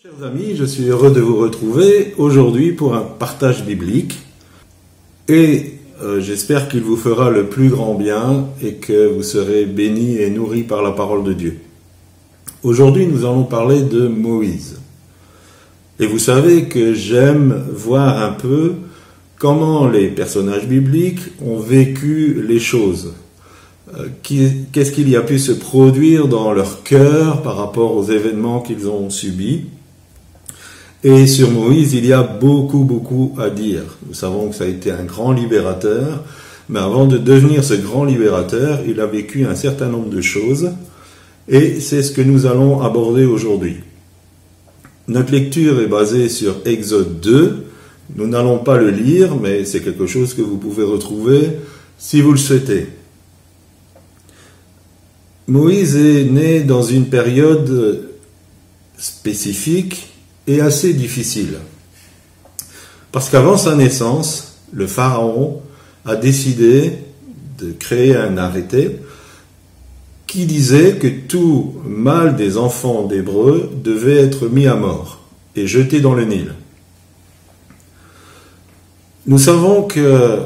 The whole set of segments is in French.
Chers amis, je suis heureux de vous retrouver aujourd'hui pour un partage biblique et euh, j'espère qu'il vous fera le plus grand bien et que vous serez bénis et nourris par la parole de Dieu. Aujourd'hui, nous allons parler de Moïse. Et vous savez que j'aime voir un peu comment les personnages bibliques ont vécu les choses. Euh, qu'est-ce qu'il y a pu se produire dans leur cœur par rapport aux événements qu'ils ont subis? Et sur Moïse, il y a beaucoup, beaucoup à dire. Nous savons que ça a été un grand libérateur, mais avant de devenir ce grand libérateur, il a vécu un certain nombre de choses, et c'est ce que nous allons aborder aujourd'hui. Notre lecture est basée sur Exode 2. Nous n'allons pas le lire, mais c'est quelque chose que vous pouvez retrouver si vous le souhaitez. Moïse est né dans une période spécifique est assez difficile. Parce qu'avant sa naissance, le Pharaon a décidé de créer un arrêté qui disait que tout mâle des enfants d'Hébreux devait être mis à mort et jeté dans le Nil. Nous savons que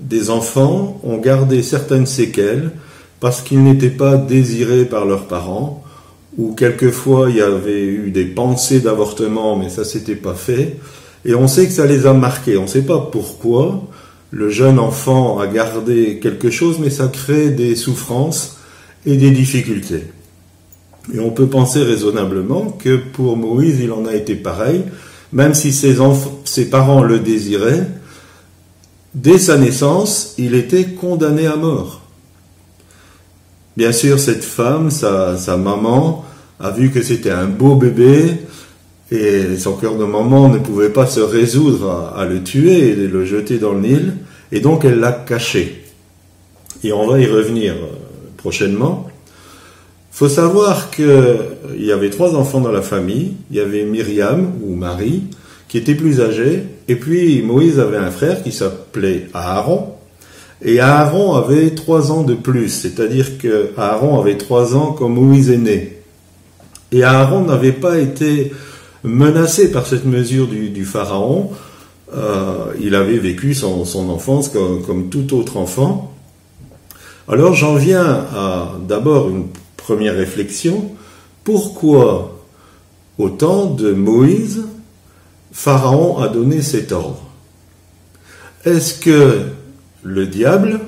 des enfants ont gardé certaines séquelles parce qu'ils n'étaient pas désirés par leurs parents où quelquefois il y avait eu des pensées d'avortement, mais ça s'était pas fait. Et on sait que ça les a marqués. On ne sait pas pourquoi le jeune enfant a gardé quelque chose, mais ça crée des souffrances et des difficultés. Et on peut penser raisonnablement que pour Moïse, il en a été pareil, même si ses, ses parents le désiraient, dès sa naissance, il était condamné à mort. Bien sûr, cette femme, sa, maman, a vu que c'était un beau bébé et son cœur de maman ne pouvait pas se résoudre à, le tuer et le jeter dans le Nil, et donc elle l'a caché. Et on va y revenir euh, prochainement. Il faut savoir qu'il y avait trois enfants dans la famille. Il y avait Myriam ou Marie, qui était plus âgée, et puis Moïse avait un frère qui s'appelait Aaron, et Aaron avait trois ans de plus, c'est-à-dire que Aaron avait trois ans quand Moïse est né. Et Aaron n'avait pas été menacé par cette mesure du, Pharaon. Euh, il avait vécu son, enfance comme, tout autre enfant. Alors j'en viens à d'abord une première réflexion. Pourquoi, au temps de Moïse, Pharaon a donné cet ordre? Est-ce que le diable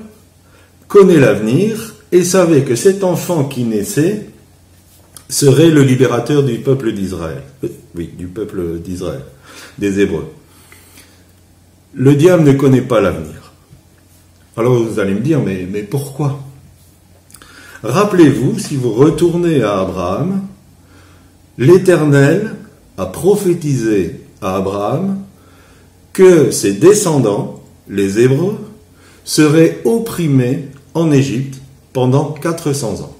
connaît l'avenir et savait que cet enfant qui naissait serait le libérateur du peuple d'Israël. Oui, du peuple d'Israël, des Hébreux. Le diable ne connaît pas l'avenir. Alors vous allez me dire, mais pourquoi? Rappelez-vous, si vous retournez à Abraham, l'Éternel a prophétisé à Abraham que ses descendants, les Hébreux, seraient opprimés en Égypte pendant 400 ans.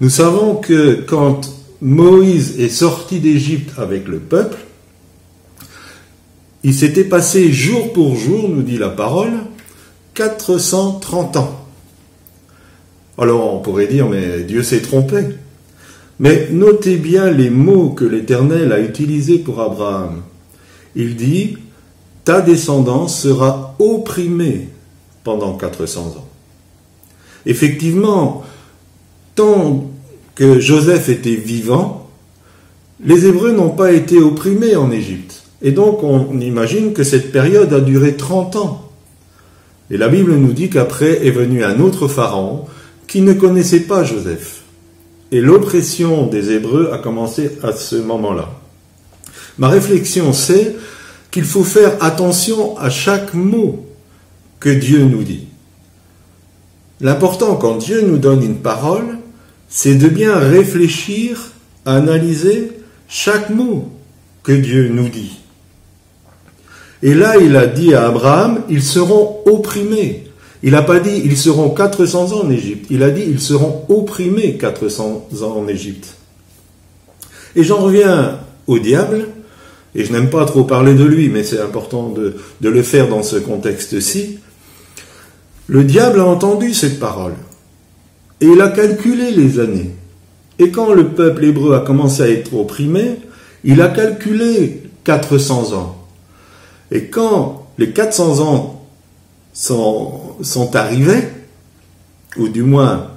Nous savons que quand Moïse est sorti d'Égypte avec le peuple, il s'était passé jour pour jour, nous dit la parole, 430 ans. Alors on pourrait dire, mais Dieu s'est trompé. Mais notez bien les mots que l'Éternel a utilisés pour Abraham. Il dit, ta descendance sera opprimée pendant 400 ans. Effectivement, tant que Joseph était vivant, les Hébreux n'ont pas été opprimés en Égypte. Et donc on imagine que cette période a duré 30 ans. Et la Bible nous dit qu'après est venu un autre pharaon qui ne connaissait pas Joseph. Et l'oppression des Hébreux a commencé à ce moment-là. Ma réflexion, c'est qu'il faut faire attention à chaque mot que Dieu nous dit. L'important quand Dieu nous donne une parole, c'est de bien réfléchir, analyser chaque mot que Dieu nous dit. Et là, il a dit à Abraham, ils seront opprimés. Il n'a pas dit, ils seront 400 ans en Égypte. Il a dit, ils seront opprimés 400 ans en Égypte. Et j'en reviens au diable, et je n'aime pas trop parler de lui, mais c'est important de, le faire dans ce contexte-ci. Le diable a entendu cette parole. Et il a calculé les années. Et quand le peuple hébreu a commencé à être opprimé, il a calculé 400 ans. Et quand les 400 ans sont, sont arrivés, ou du moins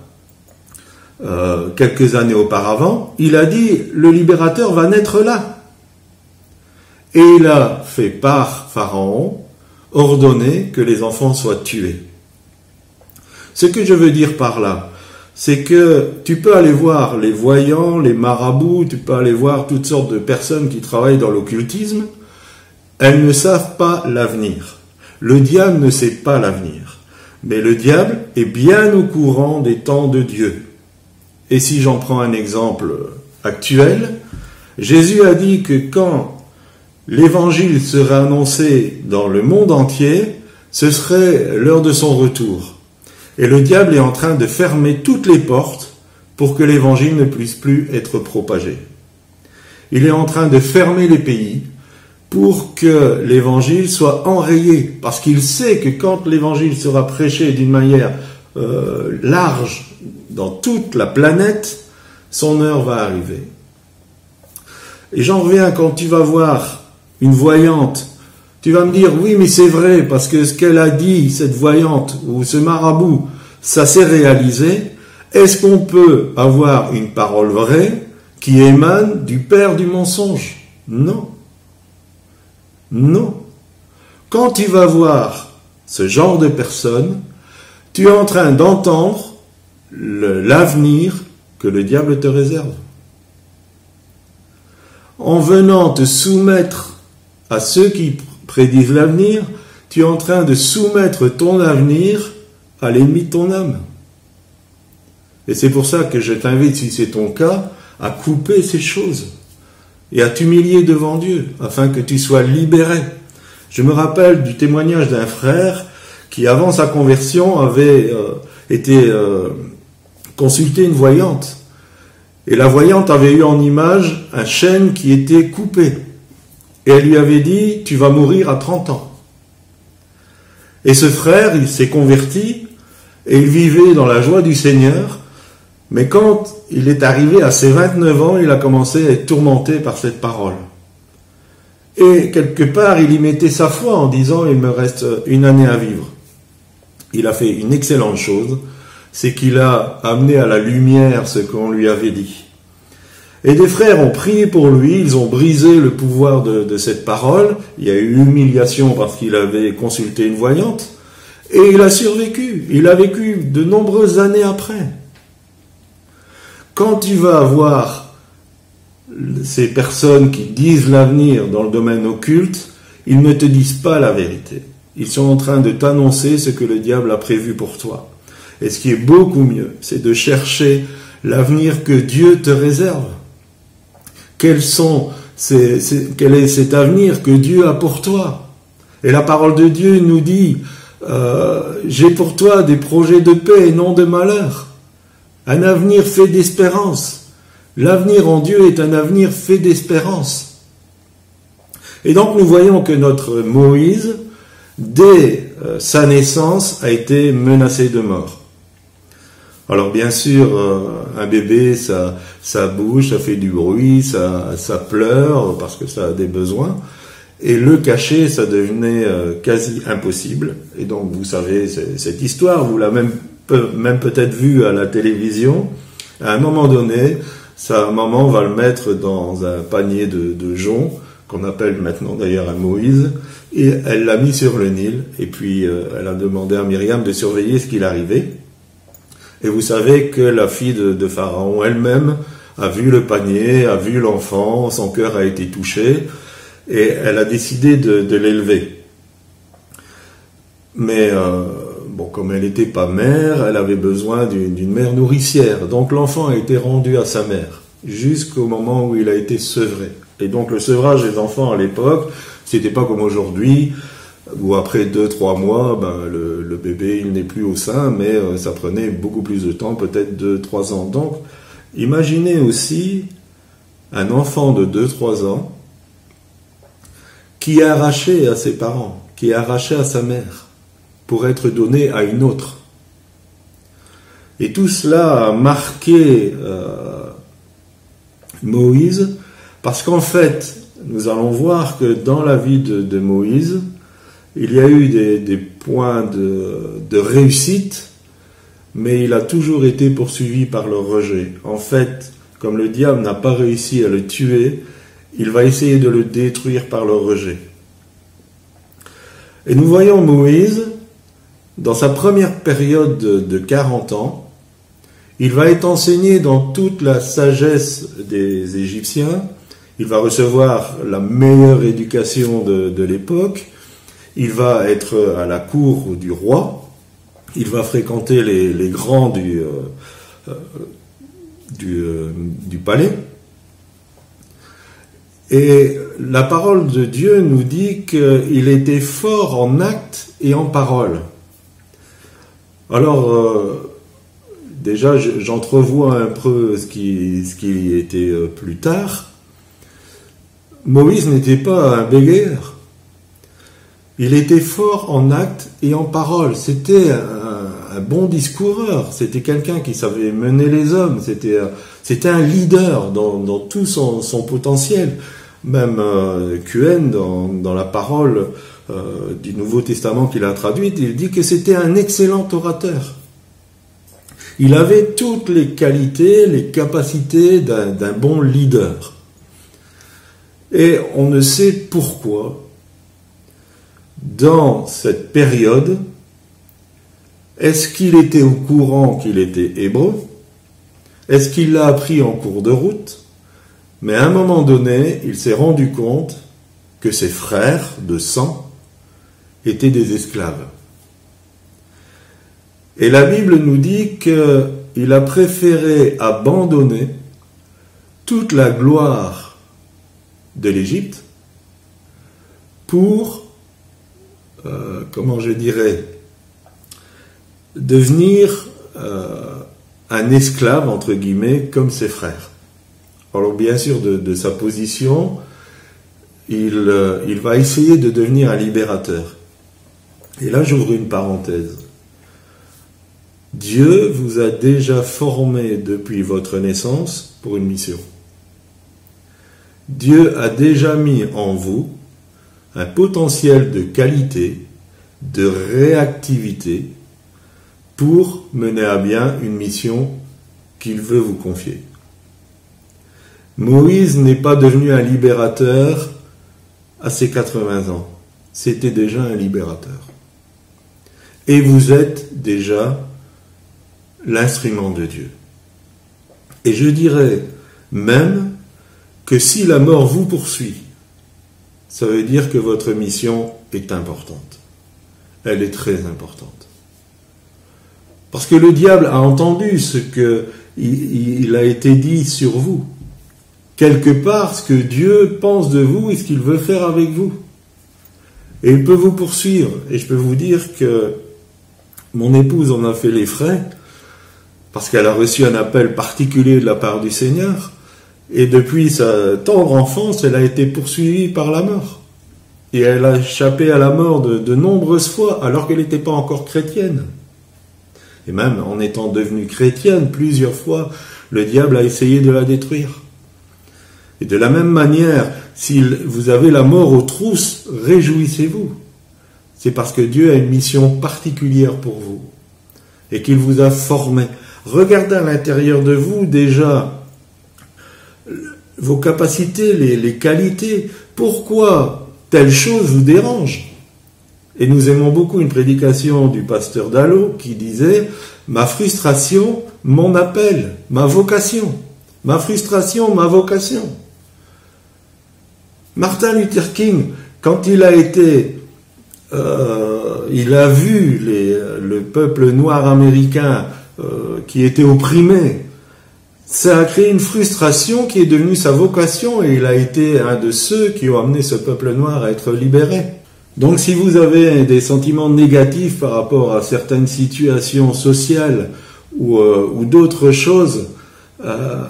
euh, quelques années auparavant, il a dit le libérateur va naître là. Et il a fait par Pharaon ordonner que les enfants soient tués. Ce que je veux dire par là, c'est que tu peux aller voir les voyants, les marabouts, tu peux aller voir toutes sortes de personnes qui travaillent dans l'occultisme, elles ne savent pas l'avenir. Le diable ne sait pas l'avenir. Mais le diable est bien au courant des temps de Dieu. Et si j'en prends un exemple actuel, Jésus a dit que quand l'évangile serait annoncé dans le monde entier, ce serait l'heure de son retour. Et le diable est en train de fermer toutes les portes pour que l'évangile ne puisse plus être propagé. Il est en train de fermer les pays pour que l'évangile soit enrayé, parce qu'il sait que quand l'évangile sera prêché d'une manière euh, large dans toute la planète, son heure va arriver. Et j'en reviens quand tu vas voir une voyante, tu vas me dire oui mais c'est vrai parce que ce qu'elle a dit, cette voyante ou ce marabout, ça s'est réalisé. Est-ce qu'on peut avoir une parole vraie qui émane du père du mensonge? Non. Non. Quand tu vas voir ce genre de personne, tu es en train d'entendre l'avenir que le diable te réserve. En venant te soumettre à ceux qui prédisent l'avenir, tu es en train de soumettre ton avenir à l'ennemi de ton âme. Et c'est pour ça que je t'invite, si c'est ton cas, à couper ces choses et à t'humilier devant Dieu, afin que tu sois libéré. Je me rappelle du témoignage d'un frère qui, avant sa conversion, avait euh, été euh, consulté une voyante. Et la voyante avait eu en image un chêne qui était coupé. Et elle lui avait dit, tu vas mourir à 30 ans. Et ce frère, il s'est converti et il vivait dans la joie du Seigneur. Mais quand il est arrivé à ses 29 ans, il a commencé à être tourmenté par cette parole. Et quelque part, il y mettait sa foi en disant, il me reste une année à vivre. Il a fait une excellente chose, c'est qu'il a amené à la lumière ce qu'on lui avait dit. Et des frères ont prié pour lui, ils ont brisé le pouvoir de, cette parole, il y a eu humiliation parce qu'il avait consulté une voyante, et il a survécu, il a vécu de nombreuses années après. Quand tu vas avoir ces personnes qui disent l'avenir dans le domaine occulte, ils ne te disent pas la vérité. Ils sont en train de t'annoncer ce que le diable a prévu pour toi. Et ce qui est beaucoup mieux, c'est de chercher l'avenir que Dieu te réserve. Quels sont quel est cet avenir que Dieu a pour toi Et la parole de Dieu nous dit, euh, j'ai pour toi des projets de paix et non de malheur. Un avenir fait d'espérance. L'avenir en Dieu est un avenir fait d'espérance. Et donc nous voyons que notre Moïse, dès euh, sa naissance, a été menacé de mort. Alors bien sûr, euh, un bébé, ça, ça bouge, ça fait du bruit, ça, ça pleure parce que ça a des besoins. Et le cacher, ça devenait euh, quasi impossible. Et donc, vous savez, cette histoire, vous l'avez même, peut-être vue à la télévision. À un moment donné, sa maman va le mettre dans un panier de, de joncs, qu'on appelle maintenant d'ailleurs un Moïse, et elle l'a mis sur le Nil, et puis euh, elle a demandé à Myriam de surveiller ce qu'il arrivait. Et vous savez que la fille de, Pharaon elle-même a vu le panier, a vu l'enfant, son cœur a été touché, et elle a décidé de, l'élever. Mais euh, bon, comme elle n'était pas mère, elle avait besoin d'une mère nourricière. Donc l'enfant a été rendu à sa mère jusqu'au moment où il a été sevré. Et donc le sevrage des enfants à l'époque, c'était pas comme aujourd'hui où après 2-3 mois, ben, le, le, bébé il n'est plus au sein, mais euh, ça prenait beaucoup plus de temps, peut-être 2-3 ans. Donc imaginez aussi un enfant de 2-3 ans qui est arraché à ses parents, qui est arraché à sa mère, pour être donné à une autre. Et tout cela a marqué euh, Moïse, parce qu'en fait, nous allons voir que dans la vie de, Moïse, il y a eu des, points de, réussite, mais il a toujours été poursuivi par le rejet. En fait, comme le diable n'a pas réussi à le tuer, il va essayer de le détruire par le rejet. Et nous voyons Moïse, dans sa première période de 40 ans, il va être enseigné dans toute la sagesse des Égyptiens, il va recevoir la meilleure éducation de, l'époque, il va être à la cour du roi, il va fréquenter les, grands du, euh, euh, euh, du, palais. Et la parole de Dieu nous dit qu'il était fort en actes et en parole. Alors, déjà, j'entrevois un peu ce qui, ce était plus tard. Moïse n'était pas un bégayeur. Il était fort en actes et en paroles. C'était un, bon discoureur. C'était quelqu'un qui savait mener les hommes. C'était, c'était un leader dans, tout son, potentiel. Même euh, QN, dans, la parole euh, du Nouveau Testament qu'il a traduite, il dit que c'était un excellent orateur. Il avait toutes les qualités, les capacités d'un bon leader. Et on ne sait pourquoi, dans cette période, est-ce qu'il était au courant qu'il était hébreu? Est-ce qu'il l'a appris en cours de route? Mais à un moment donné, il s'est rendu compte que ses frères de sang étaient des esclaves. Et la Bible nous dit qu'il a préféré abandonner toute la gloire de l'Égypte pour, euh, comment je dirais, devenir euh, un esclave, entre guillemets, comme ses frères. Alors bien sûr, de, sa position, euh, il va essayer de devenir un libérateur. Et là, j'ouvre une parenthèse. Dieu vous a déjà formé depuis votre naissance pour une mission. Dieu a déjà mis en vous un potentiel de qualité, de réactivité pour mener à bien une mission qu'il veut vous confier. Moïse n'est pas devenu un libérateur à ses 80 ans. C'était déjà un libérateur. Et vous êtes déjà l'instrument de Dieu. Et je dirais même que si la mort vous poursuit, ça veut dire que votre mission est importante. Elle est très importante. Parce que le diable a entendu ce que il, a été dit sur vous. Quelque part, ce que Dieu pense de vous et ce qu'il veut faire avec vous. Et il peut vous poursuivre. Et je peux vous dire que mon épouse en a fait les frais, parce qu'elle a reçu un appel particulier de la part du Seigneur. Et depuis sa tendre enfance, elle a été poursuivie par la mort. Et elle a échappé à la mort de, nombreuses fois alors qu'elle n'était pas encore chrétienne. Et même en étant devenue chrétienne, plusieurs fois, le diable a essayé de la détruire. Et de la même manière, si vous avez la mort aux trousses, réjouissez-vous. C'est parce que Dieu a une mission particulière pour vous et qu'il vous a formé. Regardez à l'intérieur de vous déjà vos capacités, les, qualités. Pourquoi telle chose vous dérange? Et nous aimons beaucoup une prédication du pasteur Dallo qui disait Ma frustration, mon appel, ma vocation. Ma frustration, ma vocation. Martin Luther King, quand il a été, euh, il a vu le peuple noir américain euh, qui était opprimé, ça a créé une frustration qui est devenue sa vocation et il a été un de ceux qui ont amené ce peuple noir à être libéré. Donc si vous avez des sentiments négatifs par rapport à certaines situations sociales ou, euh, d'autres choses, euh,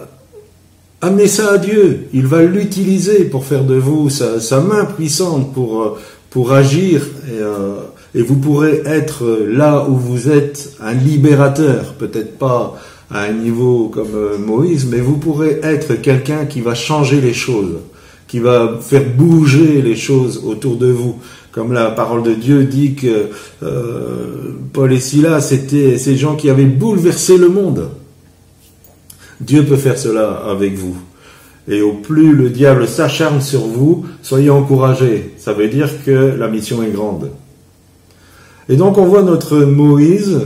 amenez ça à Dieu. Il va l'utiliser pour faire de vous sa, main puissante pour, euh, pour agir et, et vous pourrez être là où vous êtes un libérateur, peut-être pas à un niveau comme euh, Moïse, mais vous pourrez être quelqu'un qui va changer les choses, qui va faire bouger les choses autour de vous. Comme la parole de Dieu dit que euh, Paul et Silas, c'était ces gens qui avaient bouleversé le monde. Dieu peut faire cela avec vous. Et au plus le diable s'acharne sur vous, soyez encouragés. Ça veut dire que la mission est grande. Et donc on voit notre Moïse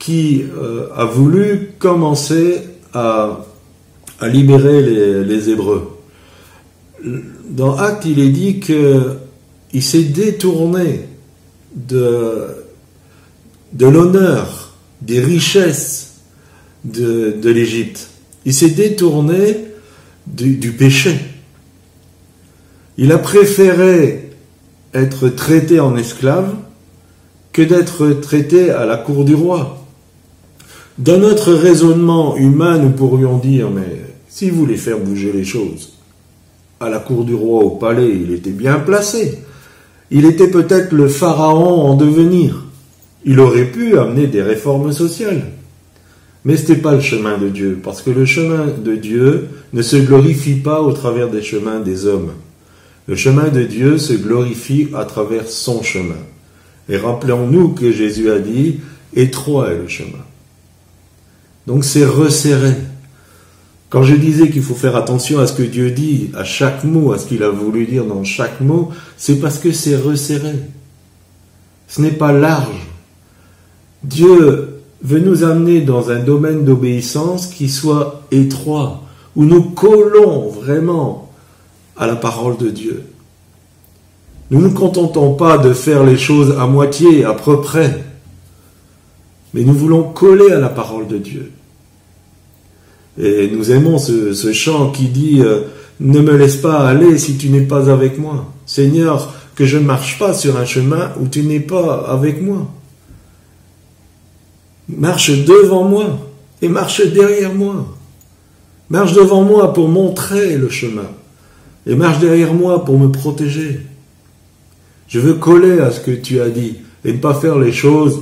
qui euh, a voulu commencer à, libérer les, Hébreux. Dans Acte, il est dit qu'il s'est détourné de, l'honneur, des richesses de, l'Égypte. Il s'est détourné du, péché. Il a préféré être traité en esclave que d'être traité à la cour du roi. Dans notre raisonnement humain, nous pourrions dire, mais s'il voulait faire bouger les choses, à la cour du roi, au palais, il était bien placé. Il était peut-être le pharaon en devenir. Il aurait pu amener des réformes sociales. Mais ce n'était pas le chemin de Dieu, parce que le chemin de Dieu ne se glorifie pas au travers des chemins des hommes. Le chemin de Dieu se glorifie à travers son chemin. Et rappelons-nous que Jésus a dit, étroit est le chemin. Donc c'est resserré. Quand je disais qu'il faut faire attention à ce que Dieu dit, à chaque mot, à ce qu'il a voulu dire dans chaque mot, c'est parce que c'est resserré. Ce n'est pas large. Dieu veut nous amener dans un domaine d'obéissance qui soit étroit, où nous collons vraiment à la parole de Dieu. Nous ne nous contentons pas de faire les choses à moitié, à peu près, mais nous voulons coller à la parole de Dieu. Et nous aimons ce, chant qui dit euh, Ne me laisse pas aller si tu n'es pas avec moi. Seigneur, que je ne marche pas sur un chemin où tu n'es pas avec moi. Marche devant moi et marche derrière moi. Marche devant moi pour montrer le chemin et marche derrière moi pour me protéger. Je veux coller à ce que tu as dit et ne pas faire les choses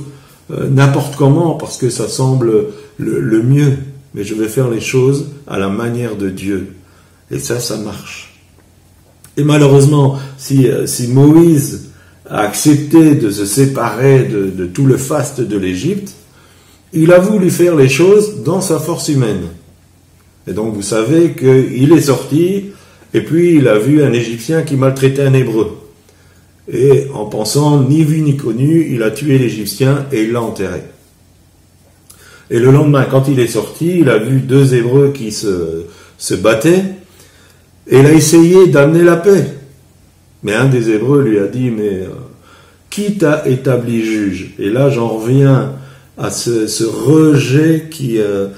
n'importe comment parce que ça semble le mieux mais je vais faire les choses à la manière de Dieu. Et ça, ça marche. Et malheureusement, si, euh, si Moïse a accepté de se séparer de, tout le faste de l'Égypte, il a voulu faire les choses dans sa force humaine. Et donc vous savez qu'il est sorti, et puis il a vu un Égyptien qui maltraitait un Hébreu. Et en pensant ni vu ni connu, il a tué l'Égyptien et l'a enterré. Et le lendemain, quand il est sorti, il a vu deux Hébreux qui se, se battaient, et il a essayé d'amener la paix. Mais un des Hébreux lui a dit, mais euh, qui t'a établi juge? Et là, j'en reviens à ce, rejet euh,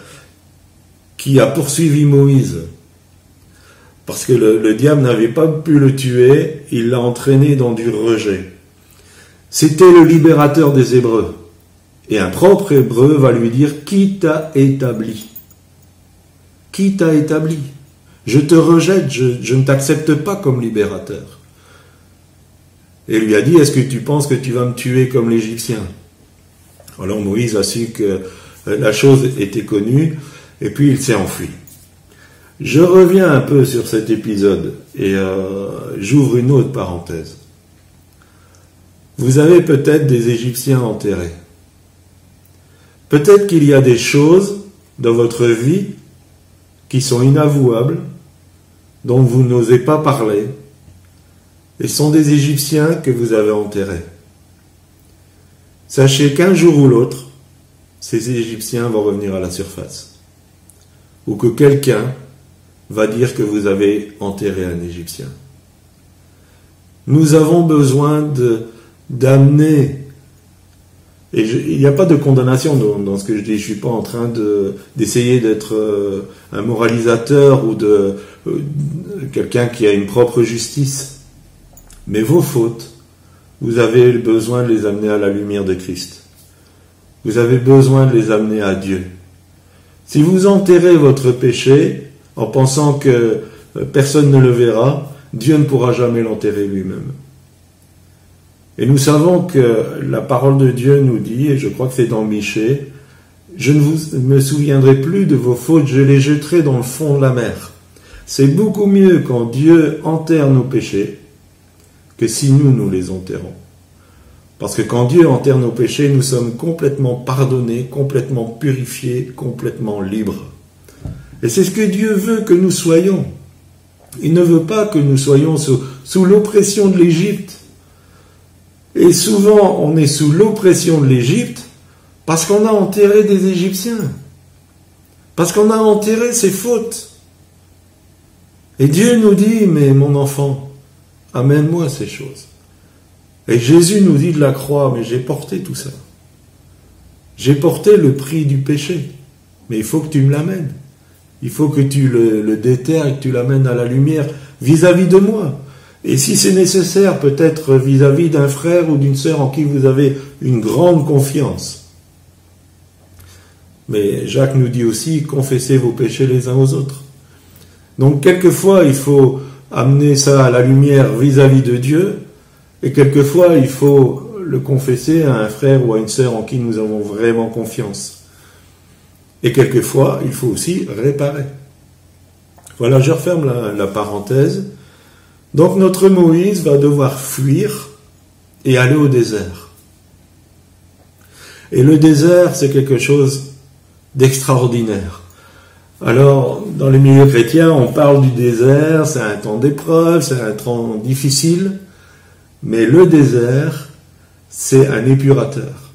qui a poursuivi Moïse. Parce que le, le diable n'avait pas pu le tuer, il l'a entraîné dans du rejet. C'était le libérateur des Hébreux. Et un propre hébreu va lui dire Qui t'a établi? Qui t'a établi? Je te rejette, je, ne t'accepte pas comme libérateur. Et lui a dit Est-ce que tu penses que tu vas me tuer comme l'Égyptien? Alors Moïse a su que la chose était connue, et puis il s'est enfui. Je reviens un peu sur cet épisode et euh, j'ouvre une autre parenthèse. Vous avez peut-être des Égyptiens enterrés. Peut-être qu'il y a des choses dans votre vie qui sont inavouables, dont vous n'osez pas parler, et sont des Égyptiens que vous avez enterrés. Sachez qu'un jour ou l'autre, ces Égyptiens vont revenir à la surface, ou que quelqu'un va dire que vous avez enterré un Égyptien. Nous avons besoin d'amener et il n'y a pas de condamnation dans, ce que je dis. Je suis pas en train de d'essayer d'être euh, un moralisateur ou de euh, quelqu'un qui a une propre justice. Mais vos fautes, vous avez besoin de les amener à la lumière de Christ. Vous avez besoin de les amener à Dieu. Si vous enterrez votre péché en pensant que euh, personne ne le verra, Dieu ne pourra jamais l'enterrer lui-même. Et nous savons que la parole de Dieu nous dit, et je crois que c'est dans Michée, Je ne vous, me souviendrai plus de vos fautes, je les jetterai dans le fond de la mer. C'est beaucoup mieux quand Dieu enterre nos péchés que si nous, nous les enterrons. Parce que quand Dieu enterre nos péchés, nous sommes complètement pardonnés, complètement purifiés, complètement libres. Et c'est ce que Dieu veut que nous soyons. Il ne veut pas que nous soyons sous, l'oppression de l'Égypte. Et souvent, on est sous l'oppression de l'Égypte parce qu'on a enterré des Égyptiens. Parce qu'on a enterré ses fautes. Et Dieu nous dit, mais mon enfant, amène-moi ces choses. Et Jésus nous dit de la croix, mais j'ai porté tout ça. J'ai porté le prix du péché. Mais il faut que tu me l'amènes. Il faut que tu le, déterres et que tu l'amènes à la lumière vis-à-vis de moi. Et si c'est nécessaire, peut-être vis-à-vis d'un frère ou d'une sœur en qui vous avez une grande confiance. Mais Jacques nous dit aussi, confessez vos péchés les uns aux autres. Donc quelquefois, il faut amener ça à la lumière vis-à-vis de Dieu, et quelquefois, il faut le confesser à un frère ou à une sœur en qui nous avons vraiment confiance. Et quelquefois, il faut aussi réparer. Voilà, je referme la, parenthèse. Donc notre Moïse va devoir fuir et aller au désert. Et le désert, c'est quelque chose d'extraordinaire. Alors, dans les milieux chrétiens, on parle du désert, c'est un temps d'épreuve, c'est un temps difficile, mais le désert, c'est un épurateur.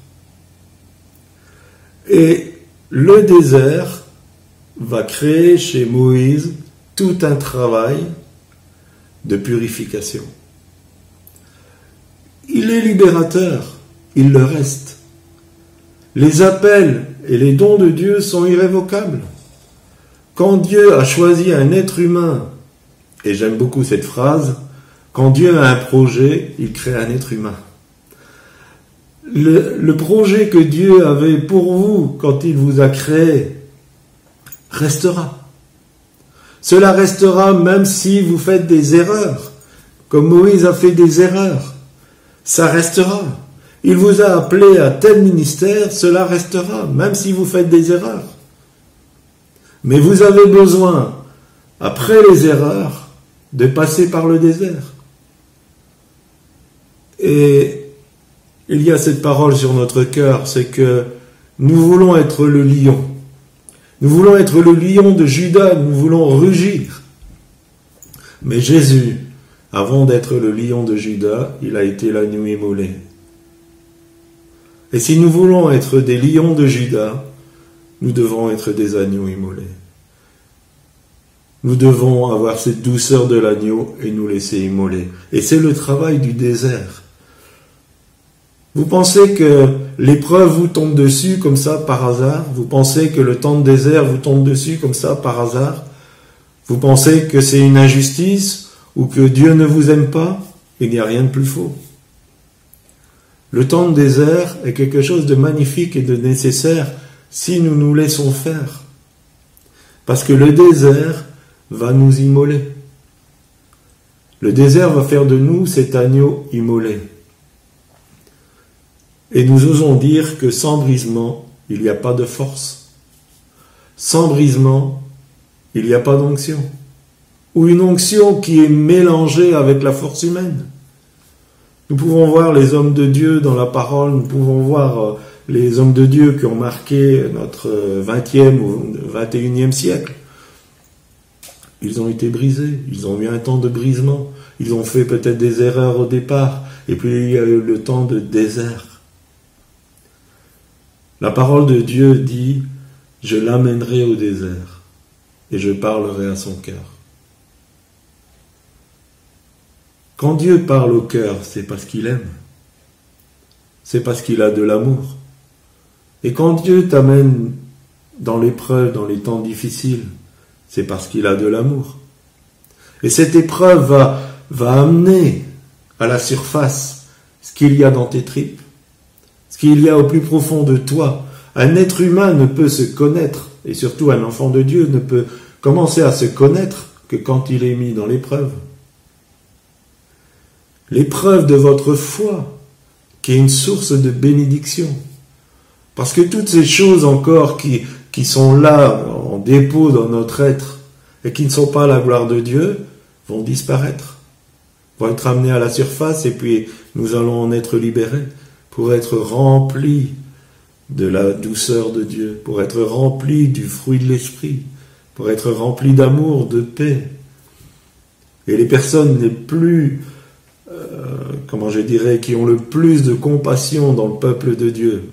Et le désert va créer chez Moïse tout un travail de purification. Il est libérateur, il le reste. Les appels et les dons de Dieu sont irrévocables. Quand Dieu a choisi un être humain, et j'aime beaucoup cette phrase, quand Dieu a un projet, il crée un être humain. Le, projet que Dieu avait pour vous quand il vous a créé restera. Cela restera même si vous faites des erreurs, comme Moïse a fait des erreurs. Ça restera. Il vous a appelé à tel ministère, cela restera, même si vous faites des erreurs. Mais vous avez besoin, après les erreurs, de passer par le désert. Et il y a cette parole sur notre cœur, c'est que nous voulons être le lion. Nous voulons être le lion de Judas, nous voulons rugir. Mais Jésus, avant d'être le lion de Judas, il a été l'agneau immolé. Et si nous voulons être des lions de Judas, nous devons être des agneaux immolés. Nous devons avoir cette douceur de l'agneau et nous laisser immoler. Et c'est le travail du désert. Vous pensez que l'épreuve vous tombe dessus comme ça par hasard? Vous pensez que le temps de désert vous tombe dessus comme ça par hasard? Vous pensez que c'est une injustice ou que Dieu ne vous aime pas? Il n'y a rien de plus faux. Le temps de désert est quelque chose de magnifique et de nécessaire si nous nous laissons faire. Parce que le désert va nous immoler. Le désert va faire de nous cet agneau immolé. Et nous osons dire que sans brisement, il n'y a pas de force. Sans brisement, il n'y a pas d'onction. Ou une onction qui est mélangée avec la force humaine. Nous pouvons voir les hommes de Dieu dans la parole, nous pouvons voir euh, les hommes de Dieu qui ont marqué notre 20e ou 21e siècle. Ils ont été brisés, ils ont eu un temps de brisement, ils ont fait peut-être des erreurs au départ, et puis il y a eu le temps de désert. La parole de Dieu dit, je l'amènerai au désert et je parlerai à son cœur. Quand Dieu parle au cœur, c'est parce qu'il aime. C'est parce qu'il a de l'amour. Et quand Dieu t'amène dans l'épreuve, dans les temps difficiles, c'est parce qu'il a de l'amour. Et cette épreuve va, amener à la surface ce qu'il y a dans tes tripes ce qu'il y a au plus profond de toi. Un être humain ne peut se connaître, et surtout un enfant de Dieu ne peut commencer à se connaître que quand il est mis dans l'épreuve. L'épreuve de votre foi, qui est une source de bénédiction. Parce que toutes ces choses encore qui, sont là en dépôt dans notre être et qui ne sont pas la gloire de Dieu vont disparaître, vont être amenées à la surface et puis nous allons en être libérés pour être remplis de la douceur de Dieu, pour être remplis du fruit de l'esprit, pour être remplis d'amour, de paix. Et les personnes les plus, euh, comment je dirais, qui ont le plus de compassion dans le peuple de Dieu,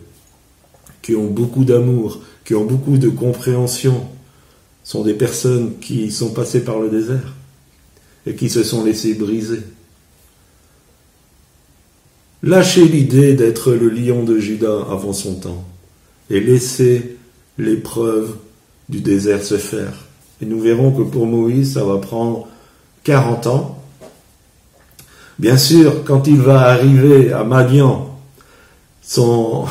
qui ont beaucoup d'amour, qui ont beaucoup de compréhension, sont des personnes qui sont passées par le désert et qui se sont laissées briser. Lâchez l'idée d'être le lion de Judas avant son temps et laissez l'épreuve du désert se faire. Et nous verrons que pour Moïse, ça va prendre 40 ans. Bien sûr, quand il va arriver à Madian, son,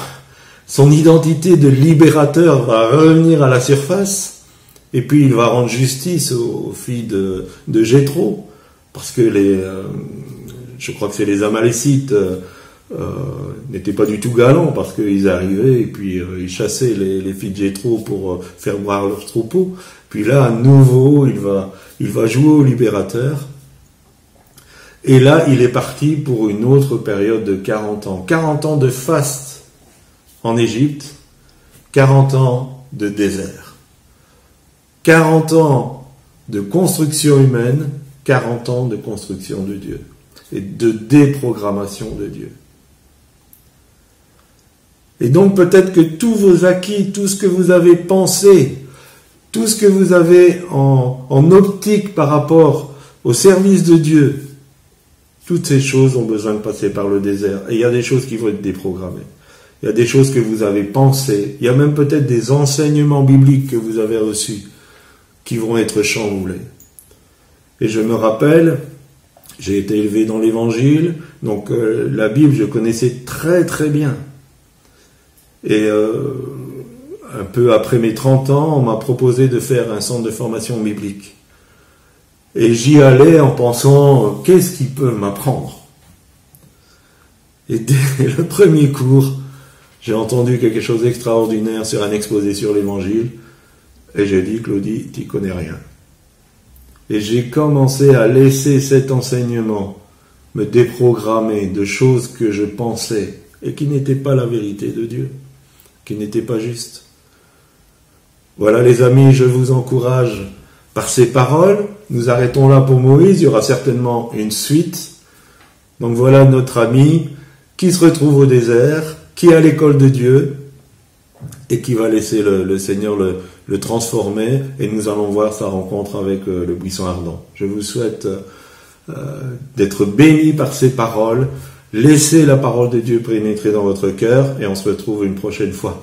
son identité de libérateur va revenir à la surface, et puis il va rendre justice aux, filles de, de parce que euh, je crois que c'est les Amalécites, euh, n'étaient pas du tout galants parce qu'ils arrivaient et puis euh, ils chassaient les, les filles de Jétro pour euh, faire boire leur troupeau. Puis là, à nouveau, il va, il va jouer au libérateur. Et là, il est parti pour une autre période de 40 ans. 40 ans de faste en Égypte, 40 ans de désert. 40 ans de construction humaine, 40 ans de construction de Dieu et de déprogrammation de Dieu. Et donc peut-être que tous vos acquis, tout ce que vous avez pensé, tout ce que vous avez en, optique par rapport au service de Dieu, toutes ces choses ont besoin de passer par le désert. Et il y a des choses qui vont être déprogrammées. Il y a des choses que vous avez pensées. Il y a même peut-être des enseignements bibliques que vous avez reçus qui vont être chamboulés. Et je me rappelle, j'ai été élevé dans l'évangile, donc euh, la Bible, je connaissais très très bien. Et euh, un peu après mes 30 ans, on m'a proposé de faire un centre de formation biblique. Et j'y allais en pensant, qu'est-ce qu'il peut m'apprendre? Et dès le premier cours, j'ai entendu quelque chose d'extraordinaire sur un exposé sur l'évangile. Et j'ai dit, Claudie, tu connais rien. Et j'ai commencé à laisser cet enseignement me déprogrammer de choses que je pensais et qui n'étaient pas la vérité de Dieu qui n'était pas juste. Voilà les amis, je vous encourage par ces paroles. Nous arrêtons là pour Moïse, il y aura certainement une suite. Donc voilà notre ami qui se retrouve au désert, qui est à l'école de Dieu et qui va laisser le, Seigneur le, transformer et nous allons voir sa rencontre avec euh, le buisson ardent. Je vous souhaite euh, d'être béni par ces paroles. Laissez la parole de Dieu pénétrer dans votre cœur et on se retrouve une prochaine fois.